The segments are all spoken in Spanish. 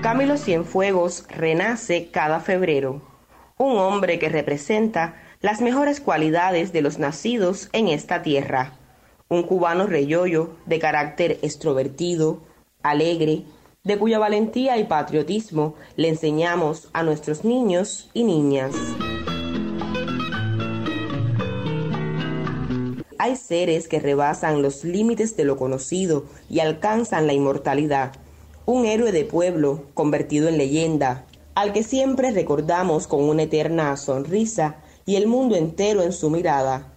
Camilo Cienfuegos renace cada febrero, un hombre que representa las mejores cualidades de los nacidos en esta tierra, un cubano reyollo de carácter extrovertido, alegre, de cuya valentía y patriotismo le enseñamos a nuestros niños y niñas. Hay seres que rebasan los límites de lo conocido y alcanzan la inmortalidad un héroe de pueblo convertido en leyenda, al que siempre recordamos con una eterna sonrisa y el mundo entero en su mirada.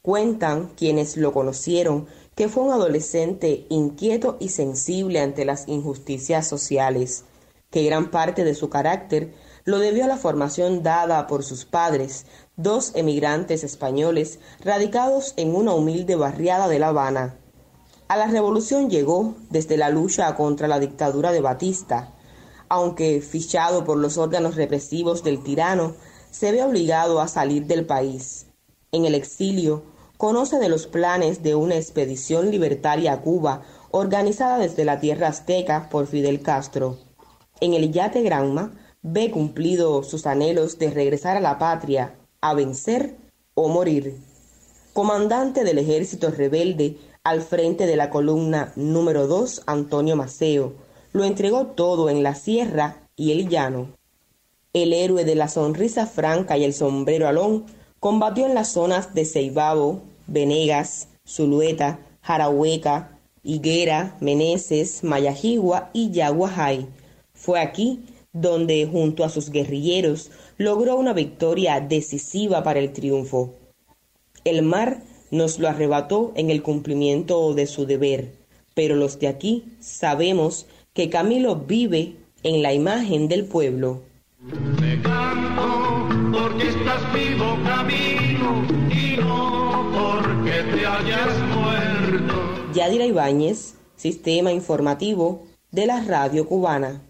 Cuentan quienes lo conocieron que fue un adolescente inquieto y sensible ante las injusticias sociales, que gran parte de su carácter lo debió a la formación dada por sus padres, dos emigrantes españoles radicados en una humilde barriada de La Habana. A la revolución llegó desde la lucha contra la dictadura de Batista, aunque fichado por los órganos represivos del tirano, se ve obligado a salir del país. En el exilio, conoce de los planes de una expedición libertaria a Cuba organizada desde la tierra azteca por Fidel Castro. En el yate Granma ve cumplido sus anhelos de regresar a la patria, a vencer o morir. Comandante del ejército rebelde, al frente de la columna número 2 Antonio Maceo. Lo entregó todo en la sierra y el llano. El héroe de la sonrisa franca y el sombrero alón combatió en las zonas de Ceibabo, Venegas, Zulueta, Jarahueca, Higuera, Meneses, Mayajigua y Yaguajay. Fue aquí donde, junto a sus guerrilleros, logró una victoria decisiva para el triunfo. El mar nos lo arrebató en el cumplimiento de su deber, pero los de aquí sabemos que Camilo vive en la imagen del pueblo. Te canto porque estás vivo Camilo y no porque te hayas muerto. Yadira Ibáñez, Sistema Informativo de la Radio Cubana.